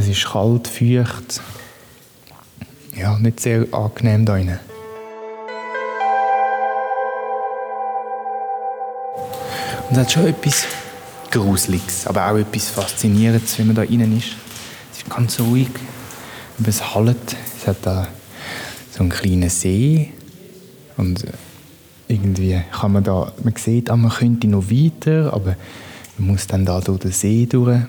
Es ist kalt, feucht. Ja, nicht sehr angenehm da drinnen. Und es hat schon etwas Gruseliges, aber auch etwas Faszinierendes, wenn man da drinnen ist. Es ist ganz ruhig, es hallt. Es hat da so einen kleinen See und irgendwie kann man da, man sieht, man könnte noch weiter, aber man muss dann da durch den See durch.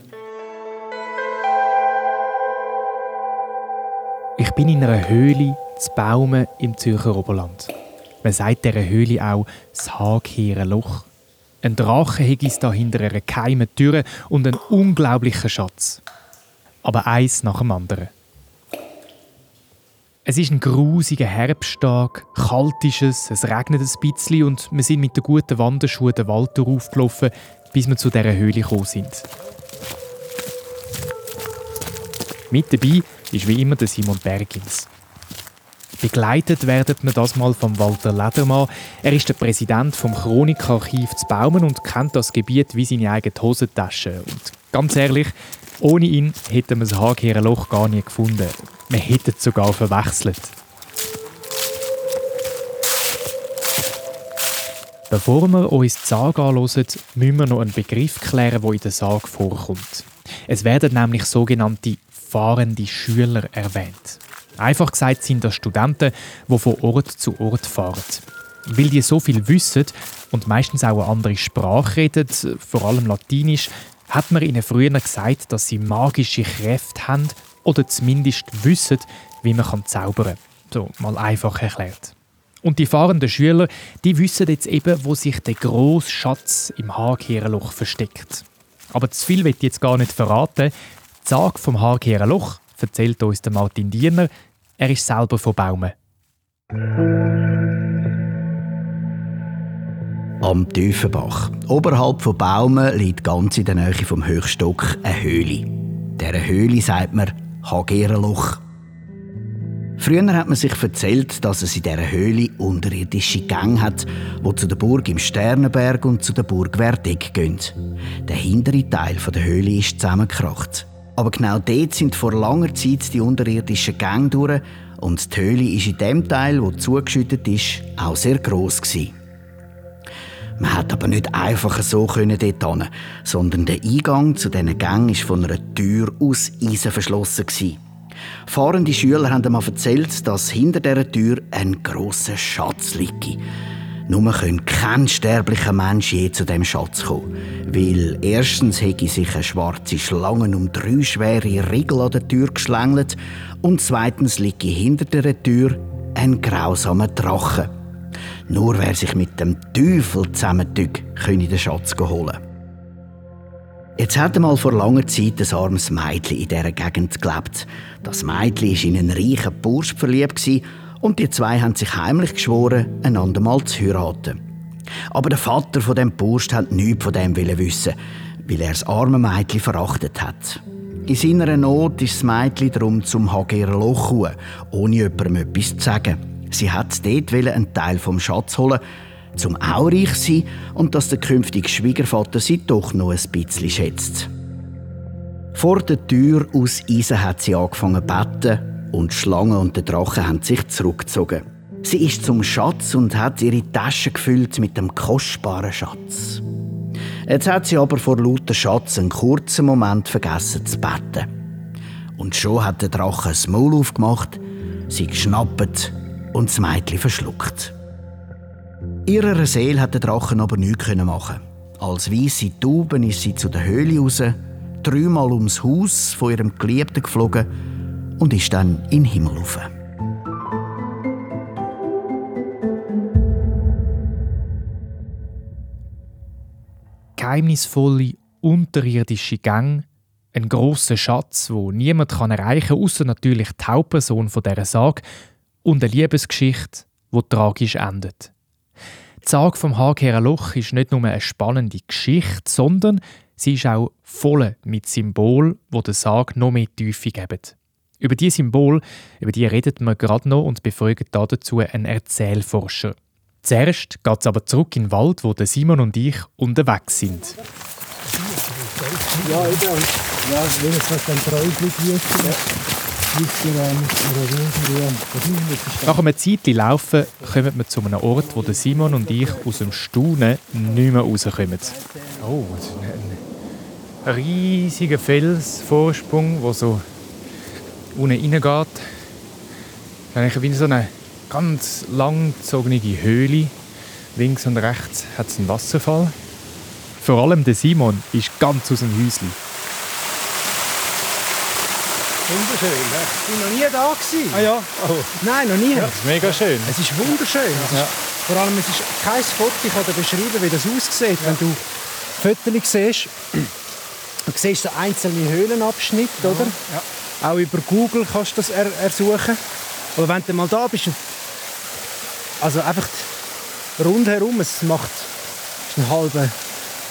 Bin in einer Höhle zu Baumen im Zürcher Oberland. Man sagt dieser Höhle auch das Hagheerenloch. Ein Drache hätte es da hinter einer geheimen Tür und einen unglaublichen Schatz. Aber eins nach dem anderen. Es ist ein grusiger Herbsttag, kalt ist es, es regnet ein bisschen und wir sind mit den guten Wanderschuhen den Wald aufgelaufen, bis wir zu dieser Höhle gekommen sind. Mit dabei ist wie immer der Simon Bergins. Begleitet werden wir das mal vom Walter Ledermann. Er ist der Präsident vom Chronikarchiv zu Baumen und kennt das Gebiet wie seine eigene Hosentasche. Und ganz ehrlich, ohne ihn hätten wir das Hagheerenloch gar nie gefunden. Wir hätten es sogar verwechselt. Bevor wir uns die Sage anschauen, müssen wir noch einen Begriff klären, der in der Sage vorkommt. Es werden nämlich sogenannte fahrende Schüler erwähnt. Einfach gesagt sind das Studenten, die von Ort zu Ort fahren. Weil die so viel wissen und meistens auch eine andere Sprache reden, vor allem Latinisch, hat man ihnen früher gesagt, dass sie magische Kräfte haben oder zumindest wissen, wie man zaubern kann. So mal einfach erklärt. Und die fahrenden Schüler, die wissen jetzt eben, wo sich der grosse Schatz im Hagheerenloch versteckt. Aber zu viel wird jetzt gar nicht verraten. Die Sage vom Hagheerenloch erzählt uns Martin Diener. Er ist selber von Baumen. Am Tiefenbach. Oberhalb von Baumen liegt ganz in der Nähe vom Höchstock eine Höhle. Dieser Höhle sagt man Hagerenloch. Früher hat man sich erzählt, dass es in dieser Höhle unterirdische Gänge hat, die zu der Burg im Sternenberg und zu der Burg Werdegg gehen. Der hintere Teil der Höhle ist zusammengekracht. Aber genau dort sind vor langer Zeit die unterirdischen Gänge durch und die Höhle ist in dem Teil, wo zugeschüttet ist, auch sehr gross gewesen. Man hat aber nicht einfach so können dort hin, sondern der Eingang zu diesen Gängen war von einer Tür aus Eisen verschlossen. Gewesen. Fahrende Schüler haben einmal erzählt, dass hinter dieser Tür ein grosser Schatz liegt. Nur kann kein sterblicher Mensch je zu dem Schatz kommen. Weil erstens hätte sich eine schwarze Schlange um drei schwere Riegel an der Tür geschlängelt und zweitens liegt hinter der Tür ein grausamer Drache. Nur wer sich mit dem Teufel zusammentut, könne den Schatz holen. Jetzt hat einmal vor langer Zeit ein armes Mädchen in dieser Gegend gelebt. Das Mädchen war in einen reichen Bursch verliebt und die zwei haben sich heimlich geschworen, einander mal zu heiraten. Aber der Vater von dem Bursch hat nichts von dem wissen, weil er das arme Mädchen verachtet hat. In seiner Not ist das Mädchen darum zum Hagerer Loch ohne jemandem etwas zu sagen. Sie hat dort einen Teil vom Schatz holen, zum auch reich sein und dass der künftige Schwiegervater sie doch noch ein bisschen schätzt. Vor der Tür aus Eisen hat sie angefangen zu beten und die Schlange und der Drache haben sich zurückgezogen. Sie ist zum Schatz und hat ihre Tasche gefüllt mit dem kostbaren Schatz. Jetzt hat sie aber vor lauter Schatz einen kurzen Moment vergessen zu beten. Und schon hat der Drache das Maul aufgemacht, sie geschnappt und das Mädchen verschluckt. Ihrer Seele hat der Drachen aber nichts machen. Als weisse Tauben ist sie zu der Höhle raus, dreimal ums Haus von ihrem Geliebten geflogen und ist dann in den Himmel rauf. Geheimnisvolle unterirdische Gänge, ein großer Schatz, wo niemand kann erreichen, außer natürlich die Hauptperson von dieser Sage und eine Liebesgeschichte, die tragisch endet. Die Sage vom Hagherer Loch ist nicht nur eine spannende Geschichte, sondern sie ist auch voll mit Symbolen, wo der Sage noch mehr Tiefe geben. Über diese Symbol, über die redet man gerade noch und befragen dazu einen Erzählforscher. Zuerst geht es aber zurück in den Wald, wo Simon und ich unterwegs sind. Ja, eben. Ja, wenn es was dann träuflich wird, nach einem Zeitchen Laufen kommen wir zu einem Ort, wo Simon und ich aus dem Staunen nicht mehr rauskommen. Oh, das ist ein riesiger Felsvorsprung, der so unten reingeht. Eigentlich wie so eine ganz langgezogene Höhle. Links und rechts hat es einen Wasserfall. Vor allem der Simon ist ganz aus dem Häuschen. Wunderschön. Ich war noch nie da. Gewesen. Ah ja? Oh. Nein, noch nie. Ja, das ist mega schön. Es ist wunderschön. Es ja. ist, vor allem, es ist kein Foto, ich kann dir beschreiben, wie das aussieht. Ja. Wenn du Fotos siehst, du siehst den einzelnen Höhlenabschnitt, oder? Ja. Auch über Google kannst du das er ersuchen. Aber wenn du mal da bist, also einfach rundherum, es macht ist ein halber,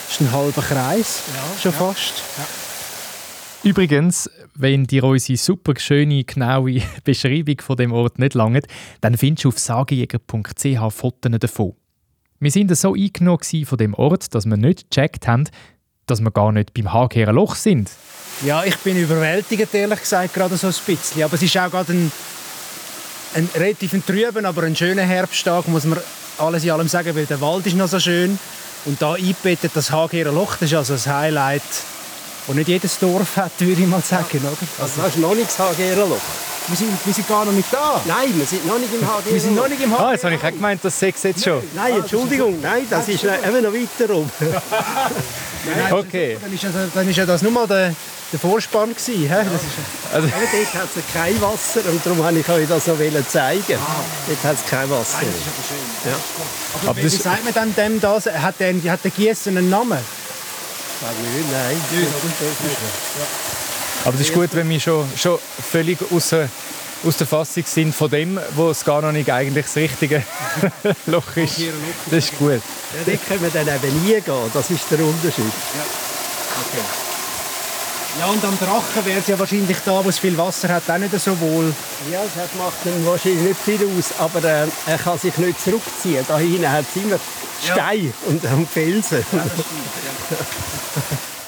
ist ein halber Kreis, ja, schon fast. Ja. Übrigens, wenn dir unsere super schöne, genaue Beschreibung von dem Ort nicht langt, dann findest du auf sagejäger.ch Fotos davon. Wir sind so eingenommen von dem Ort, dass wir nicht gecheckt haben, dass wir gar nicht beim Hagerer Loch sind. Ja, ich bin überwältigt, ehrlich gesagt, gerade so ein bisschen. Aber es ist auch gerade ein, ein relativ trüben, aber ein schöner Herbsttag, muss man alles in allem sagen, weil der Wald ist noch so schön. Und da eingebettet das Hagerer Loch, das ist also das Highlight und nicht jedes Dorf hat, würde ich mal sagen. Oder? Also das ist noch nicht das Hagerer-Loch. Wir sind, wir sind gar noch nicht da. Nein, wir sind noch nicht im Hagerer. Wir sind noch nicht im Hagerer. Ah, jetzt habe ich auch gemeint, das sechs jetzt schon. Nein, Entschuldigung, nein, das ist eben noch weiter rum. nein, okay. Dann ist, ja, dann ist ja das nur mal der, der Vorspann gewesen. Ja. Das ist, also. Aber dort hat es kein Wasser und darum wollte ich euch das so zeigen. Ah. Dort hat es kein Wasser. Nein, das ist aber schön. Ja. Aber, aber wie sagt man dann dem das? Hat der, hat der Gießen einen Namen? Nicht, nein. Aber es ist gut, wenn wir schon, schon völlig aus, aus der Fassung sind von dem, wo es gar noch nicht eigentlich das richtige Loch ist. Das ist gut. Ja, dort können wir dann eben nie gehen. Das ist der Unterschied. Ja. Okay. Ja, und am Drachen wäre es ja wahrscheinlich da, wo es viel Wasser hat, auch nicht so wohl. Ja, das macht dann wahrscheinlich nicht viel aus, aber äh, er kann sich nicht zurückziehen. Da hinten hat es immer Stein ja. und, und Felsen. Ja,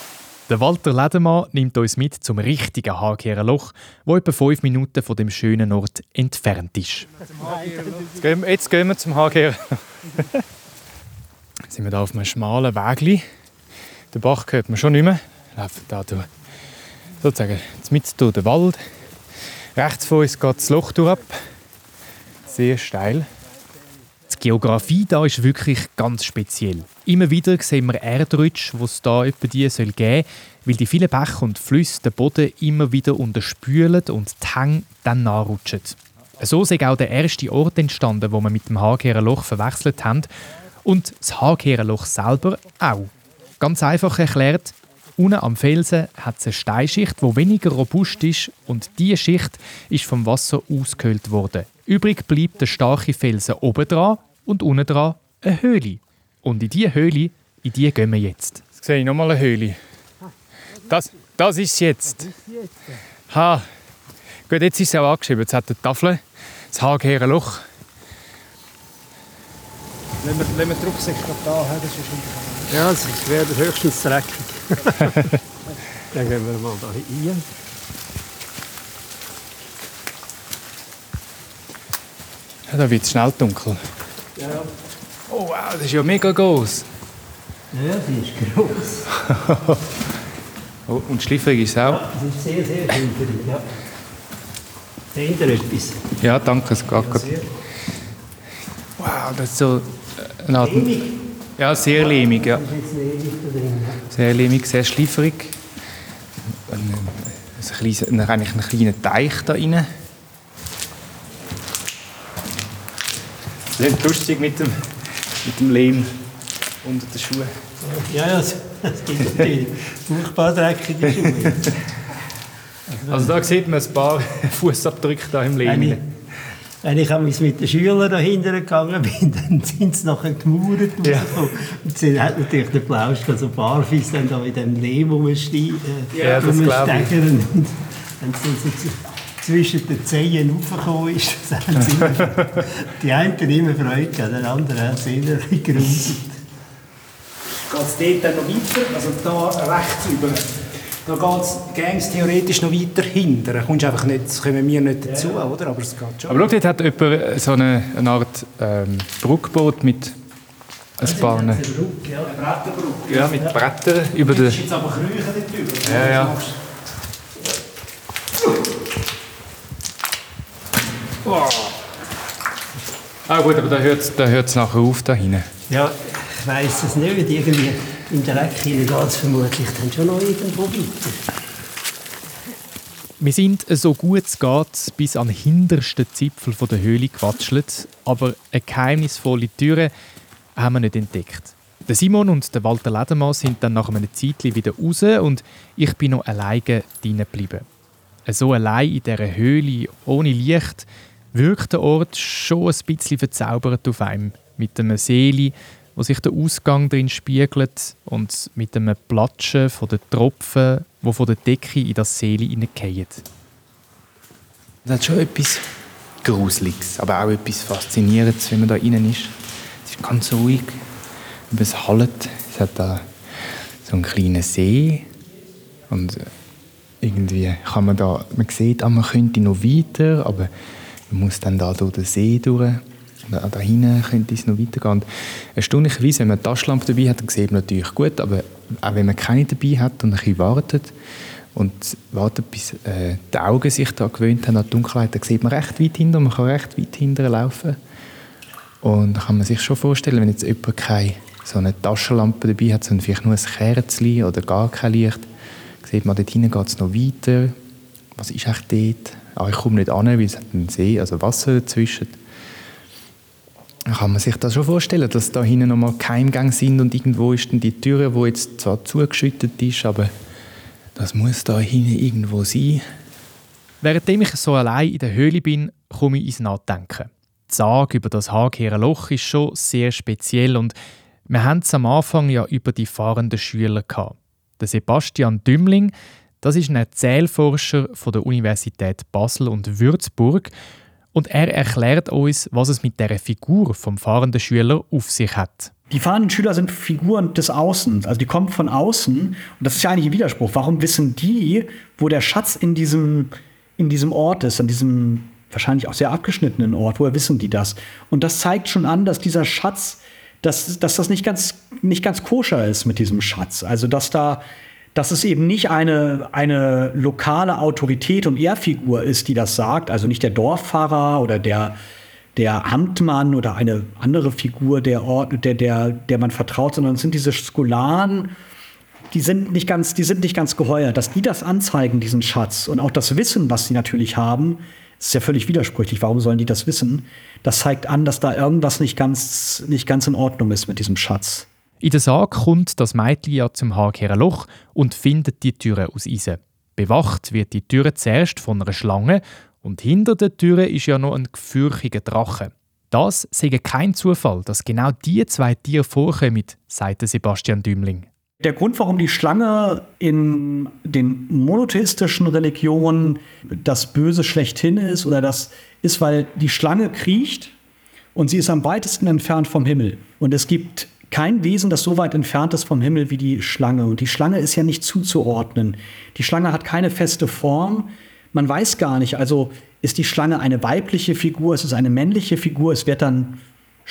Der Walter Ledemann nimmt uns mit zum richtigen Hagerer Loch, wo etwa fünf Minuten von dem schönen Ort entfernt ist. Jetzt gehen wir, jetzt gehen wir zum Hagerer. Jetzt sind wir hier auf einem schmalen Weg. Den Bach hört man schon nicht mehr. Wir laufen hier durch, sozusagen mit durch den Wald. Rechts vor uns geht das Loch durch ab. Sehr steil. Geografie da ist wirklich ganz speziell. Immer wieder sehen wir Erdrutsche, die es da etwa die soll geben weil die vielen Bäche und Flüsse den Boden immer wieder unterspülen und die Hänge dann nachrutschen. So ist auch der erste Ort entstanden, wo wir mit dem Hagerer Loch verwechselt haben. Und das Hagerer Loch selber auch. Ganz einfach erklärt, unten am Felsen hat es eine Steinschicht, die weniger robust ist und diese Schicht ist vom Wasser ausgehöhlt worden. Übrig bleibt der starke Felsen oben dran und unten dran eine Höhle. Und in diese Höhle, in die gehen wir jetzt. Jetzt sehe ich nochmal eine Höhle. Das, das ist es jetzt. Ha. Gut, jetzt ist es auch angeschrieben. Jetzt hat die Tafel das Hagerer Loch. Wenn wir, wenn wir die Rücksicht da haben, das ist Ja, es wäre höchstens dreckig. Dann gehen wir mal da rein. Ja, da wird es schnell dunkel. Wow, das ist ja mega groß. Ja, sie ist groß. oh, und schliffrig ist es auch. Ja, sie ist sehr, sehr schliffrig, ja. Seht ihr etwas? Ja, danke, es geht ja, Wow, das ist so äh, eine Art... Lehmig? Ja, sehr lehmig, ja. Sehr lehmig, sehr schliffrig. Ein, ein, kleines, eigentlich ein kleiner Teich da rein. Das ist lustig mit dem, mit dem Lehm unter den Schuhen. Ja, ja, es gibt natürlich furchtbar dreckige Schuhe. Also da sieht man ein paar Fußabdrücke da im Lehm. Wenn ich mit den Schülern dahinter gegangen bin, dann sind sie nachher gemauert ja. Und sie hat natürlich den Plausch, also Barfis dann da in dem Lehm rumstehen. Äh, ja, das glaube ich. Und dann sind sie zwischen den Zehen raufgekommen ist, die einen immer Freude gehabt, den anderen haben es eher geruselt. Geht es dort dann noch weiter? Also da rechts über? Da geht es theoretisch noch weiter hinten. Da kommst einfach nicht, kommen wir nicht dazu, ja. oder? Aber es geht schon. Aber schau, dort hat jemand so eine, eine Art ähm, Bruckboot mit ein paar... Eine Brücke, ja. Eine Bretterbrücke. Ja, mit Brettern über den... Das ist jetzt aber Krüchen nicht drüber. Ja, ja. Oh. Ah gut, aber da hört es da hört's nachher auf, da hinten. Ja, ich weiss es nicht. Irgendwie im Dreck hinein geht es vermutlich dann schon noch irgendwo weiter. Wir sind so gut es geht bis an den hintersten Zipfel der Höhle gewatschelt, aber eine geheimnisvolle Tür haben wir nicht entdeckt. Der Simon und der Walter Ledermann sind dann nach einem Zeitchen wieder raus und ich bin noch alleine drinnen geblieben. So allein in dieser Höhle, ohne Licht, wirkt der Ort schon ein bisschen verzaubert auf einem. Mit einem Seele, wo sich der Ausgang drin spiegelt und mit einem Platschen von den Tropfen, wo von der Decke in das Seele hineingehen. Das hat schon etwas Gruseliges, aber auch etwas Faszinierendes, wenn man da innen ist. Es ist ganz ruhig, es hallt. Es hat da so einen kleinen See und irgendwie kann man da, man sieht, ah, man könnte noch weiter, aber man muss dann da durch den See durch. Da, hinten könnte es noch weitergehen. Erstaunlicherweise, wenn man eine Taschenlampe dabei hat, dann sieht man natürlich gut, aber auch wenn man keine dabei hat und ein bisschen wartet und wartet, bis äh, die Augen sich da gewöhnt haben an die Dunkelheit, dann sieht man recht weit hinter, man kann recht weit hinter laufen. Und da kann man sich schon vorstellen, wenn jetzt jemand keine so eine Taschenlampe dabei hat, sondern vielleicht nur ein Kerzchen oder gar kein Licht, sieht man, dort hinten geht es noch weiter. Was ist eigentlich dort? Ah, ich komme nicht an, weil es hat einen See, also Wasser dazwischen. Kann man sich das schon vorstellen, dass da hinten nochmal Keimgänge sind und irgendwo ist dann die Tür, wo jetzt zwar zugeschüttet ist, aber das muss da hinten irgendwo sein. Währenddem ich so allein in der Höhle bin, komme ich ins Nachdenken. Die Sage über das Hagheere Loch ist schon sehr speziell und wir haben es am Anfang ja über die fahrenden Schüler gehabt. Der Sebastian Dümling, das ist ein Erzählforscher von der Universität Basel und Würzburg und er erklärt uns, was es mit der Figur vom fahrenden Schüler auf sich hat. Die fahrenden Schüler sind Figuren des Außens, also die kommen von außen und das ist ja eigentlich ein Widerspruch. Warum wissen die, wo der Schatz in diesem, in diesem Ort ist, an diesem wahrscheinlich auch sehr abgeschnittenen Ort, woher wissen die das? Und das zeigt schon an, dass dieser Schatz dass, dass das nicht ganz, nicht ganz koscher ist mit diesem Schatz. Also, dass da, dass es eben nicht eine, eine lokale Autorität und Ehrfigur ist, die das sagt, also nicht der Dorffahrer oder der, der Amtmann oder eine andere Figur, der, Ort, der, der, der man vertraut, sondern es sind diese Skolaren, die sind nicht ganz, die sind nicht ganz geheuer, dass die das anzeigen, diesen Schatz und auch das Wissen, was sie natürlich haben, ist ja völlig widersprüchlich. Warum sollen die das wissen? Das zeigt an, dass da irgendwas nicht ganz, nicht ganz in Ordnung ist mit diesem Schatz. In der Sarg kommt das Mädchen ja zum Hagherer Loch und findet die Türe aus Eisen. Bewacht wird die Türe zuerst von einer Schlange und hinter der Türe ist ja noch ein gefürchiger Drache. Das sei kein Zufall, dass genau diese zwei Tiere vorkommen, sagt Sebastian Dümling. Der Grund, warum die Schlange in den monotheistischen Religionen das Böse schlechthin ist, oder das ist, weil die Schlange kriecht und sie ist am weitesten entfernt vom Himmel. Und es gibt kein Wesen, das so weit entfernt ist vom Himmel wie die Schlange. Und die Schlange ist ja nicht zuzuordnen. Die Schlange hat keine feste Form. Man weiß gar nicht, also ist die Schlange eine weibliche Figur, ist es eine männliche Figur, es wird dann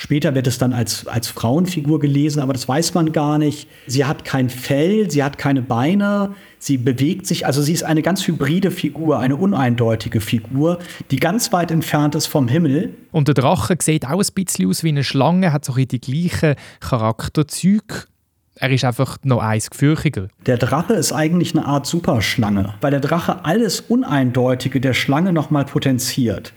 Später wird es dann als, als Frauenfigur gelesen, aber das weiß man gar nicht. Sie hat kein Fell, sie hat keine Beine, sie bewegt sich, also sie ist eine ganz hybride Figur, eine uneindeutige Figur, die ganz weit entfernt ist vom Himmel. Und der Drache sieht auch ein bisschen aus wie eine Schlange, hat so die gleichen Charakterzüge. Er ist einfach noch eins gefürchiger. Der Drache ist eigentlich eine Art Superschlange, weil der Drache alles Uneindeutige der Schlange nochmal potenziert.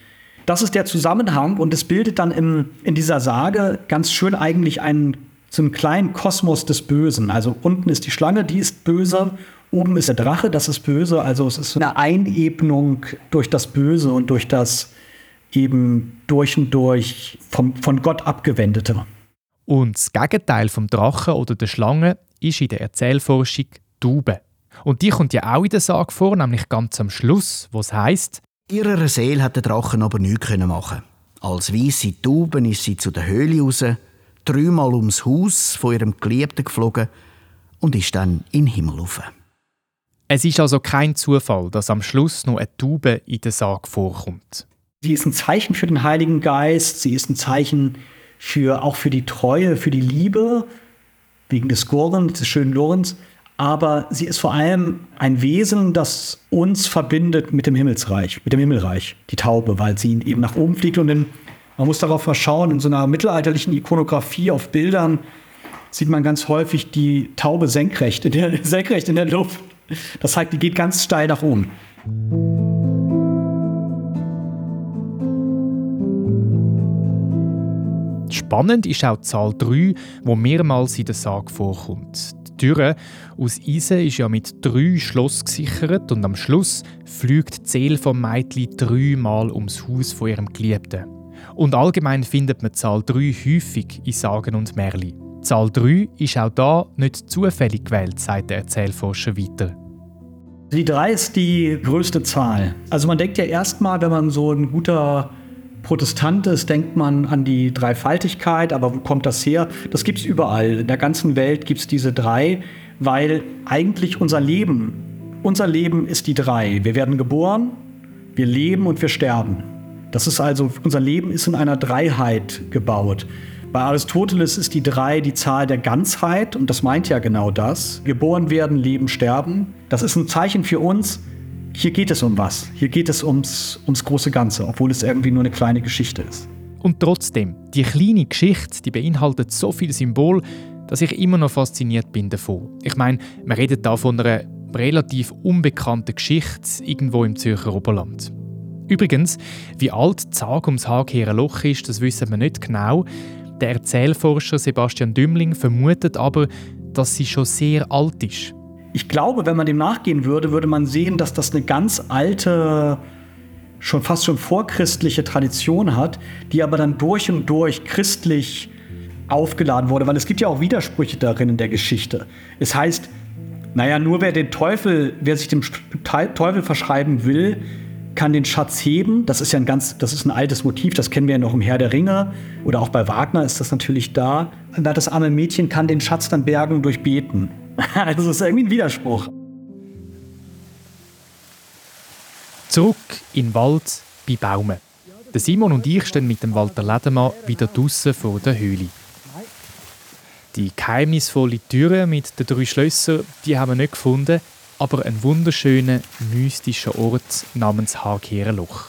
Das ist der Zusammenhang und es bildet dann im, in dieser Sage ganz schön eigentlich einen so einen kleinen Kosmos des Bösen. Also unten ist die Schlange, die ist böse, oben ist der Drache, das ist böse. Also es ist eine Einebnung durch das Böse und durch das eben durch und durch vom, von Gott abgewendete. Und das Gegenteil vom Drachen oder der Schlange ist in der Erzählforschung Taube. Und die kommt ja auch in der Sage vor, nämlich ganz am Schluss, wo es heißt: Ihrer Seele hat der Drachen aber nichts machen Als weisse Tauben ist sie zu der Höhle raus, dreimal ums Haus von ihrem Geliebten geflogen und ist dann in den Himmel rauf. Es ist also kein Zufall, dass am Schluss noch eine Taube in der Sage vorkommt. Sie ist ein Zeichen für den Heiligen Geist, sie ist ein Zeichen für, auch für die Treue, für die Liebe, wegen des Gurren, des schönen Lorenz. Aber sie ist vor allem ein Wesen, das uns verbindet mit dem Himmelsreich, mit dem Himmelreich, die Taube, weil sie eben nach oben fliegt und in, man muss darauf mal schauen, in so einer mittelalterlichen Ikonografie auf Bildern sieht man ganz häufig die Taube senkrecht in der, senkrecht in der Luft. Das zeigt, die geht ganz steil nach oben. Spannend ist auch Zahl 3, wo mehrmals in der Sage vorkommt. Die Türe aus Eisen ist ja mit drei Schloss gesichert und am Schluss fliegt die Seele vom Mädchen dreimal ums Haus von ihrem Geliebten. Und allgemein findet man Zahl 3 häufig in Sagen und. Die Zahl 3 ist auch da nicht zufällig gewählt, sagt der Erzählforscher weiter. Die 3 ist die größte Zahl. Also man denkt ja erstmal, wenn man so ein guter Protestant ist, denkt man an die Dreifaltigkeit, aber wo kommt das her? Das gibt es überall. In der ganzen Welt gibt es diese drei, weil eigentlich unser Leben, unser Leben ist die drei. Wir werden geboren, wir leben und wir sterben. Das ist also, unser Leben ist in einer Dreiheit gebaut. Bei Aristoteles ist die drei die Zahl der Ganzheit und das meint ja genau das. Geboren werden, leben, sterben. Das ist ein Zeichen für uns, hier geht es um was. Hier geht es ums, ums große Ganze, obwohl es irgendwie nur eine kleine Geschichte ist. Und trotzdem, die kleine Geschichte, die beinhaltet so viel Symbol, dass ich immer noch fasziniert bin davon. Ich meine, wir reden da von einer relativ unbekannten Geschichte irgendwo im Zürcher Oberland. Übrigens, wie alt Sage ums Hagheere Loch ist, das wissen wir nicht genau. Der Erzählforscher Sebastian Dümling vermutet aber, dass sie schon sehr alt ist. Ich glaube, wenn man dem nachgehen würde, würde man sehen, dass das eine ganz alte, schon fast schon vorchristliche Tradition hat, die aber dann durch und durch christlich aufgeladen wurde, weil es gibt ja auch Widersprüche darin in der Geschichte. Es heißt, naja, nur wer den Teufel, wer sich dem Teufel verschreiben will, kann den Schatz heben. Das ist ja ein ganz, das ist ein altes Motiv, das kennen wir ja noch im Herr der Ringe oder auch bei Wagner ist das natürlich da. Das arme Mädchen kann den Schatz dann bergen durch Beten. das ist irgendwie ein Widerspruch. Zurück in den Wald bei Baumen. Der Simon und ich stehen mit dem Walter Ledermann wieder draußen vor der Höhle. Die geheimnisvolle Türe mit den drei Schlössern, die haben wir nicht gefunden, aber einen wunderschönen, mystischen Ort namens Hagherenloch.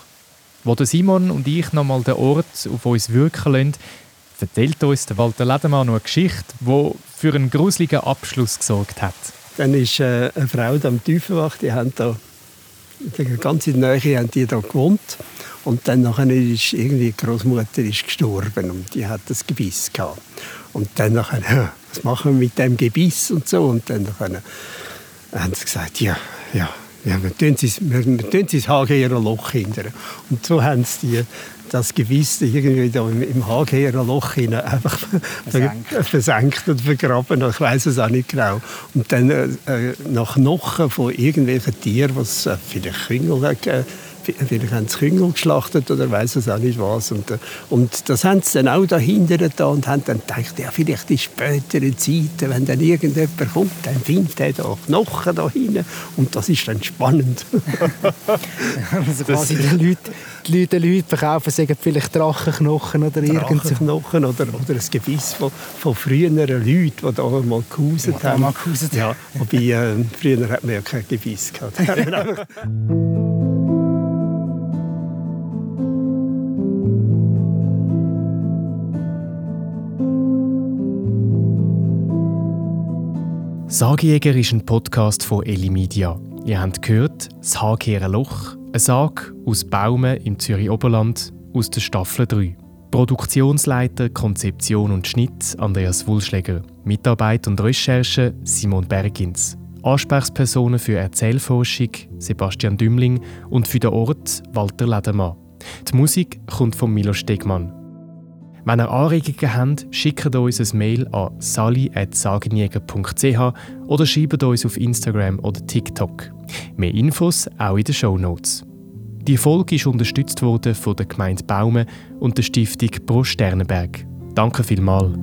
Wo der Simon und ich nochmal den Ort auf uns wirken lassen, erzählt uns der Walter Ledermann noch eine Geschichte, die für einen gruseligen Abschluss gesorgt hat. Dann ist äh, eine Frau am Tiefenbach, die haben da ganz in der Nähe haben die da gewohnt. Und dann nachher ist irgendwie die Großmutter ist gestorben und die hat das Gebiss gehabt. Und dann nachher, was machen wir mit dem Gebiss und so. Und dann nachher haben sie gesagt, ja, ja, ja, wir tun sie, das Hagerer Loch hindern. Und so haben sie die, das Gewiss irgendwie da im, im Hagerer Loch hinein einfach versenkt. versenkt und vergraben. Ich weiß es auch nicht genau. Und dann äh, äh nach Knochen von irgendwelchen Tieren, was äh, vielleicht Küngel äh, vielleicht haben sie Küngel geschlachtet oder weiß es auch nicht was. Und, äh, und das haben sie dann auch dahinter da und haben dann gedacht, ja, vielleicht in späteren Zeiten, wenn dann irgendjemand kommt, dann findet er da Knochen da hinten und das ist dann spannend. also quasi die Leute, die Leute, die Leute verkaufen, sagen vielleicht Drachenknochen oder irgend Drachenknochen oder, oder ein Gebiss von, von früheren Leuten, die da mal gehuset haben. Mal ja, wobei, äh, früher hat man ja kein Gebiss gehabt. Sagjäger ist ein Podcast von Eli Media. Ihr habt gehört «Das Hagheere Loch», ein Sag aus Baumen im Zürich Oberland aus der Staffel 3. Produktionsleiter, Konzeption und Schnitt Andreas Wulschläger. Mitarbeit und Recherche Simon Bergins. Ansprechpersonen für Erzählforschung Sebastian Dümling und für den Ort Walter Ledermann. Die Musik kommt von Milo Stegmann. Wenn ihr Anregungen habt, schickt uns ein Mail an sali.sagenjäger.ch oder schreibt uns auf Instagram oder TikTok. Mehr Infos auch in den Show Notes. Die Folge ist unterstützt worden von der Gemeinde Baume und der Stiftung Pro Sternenberg. Danke vielmals.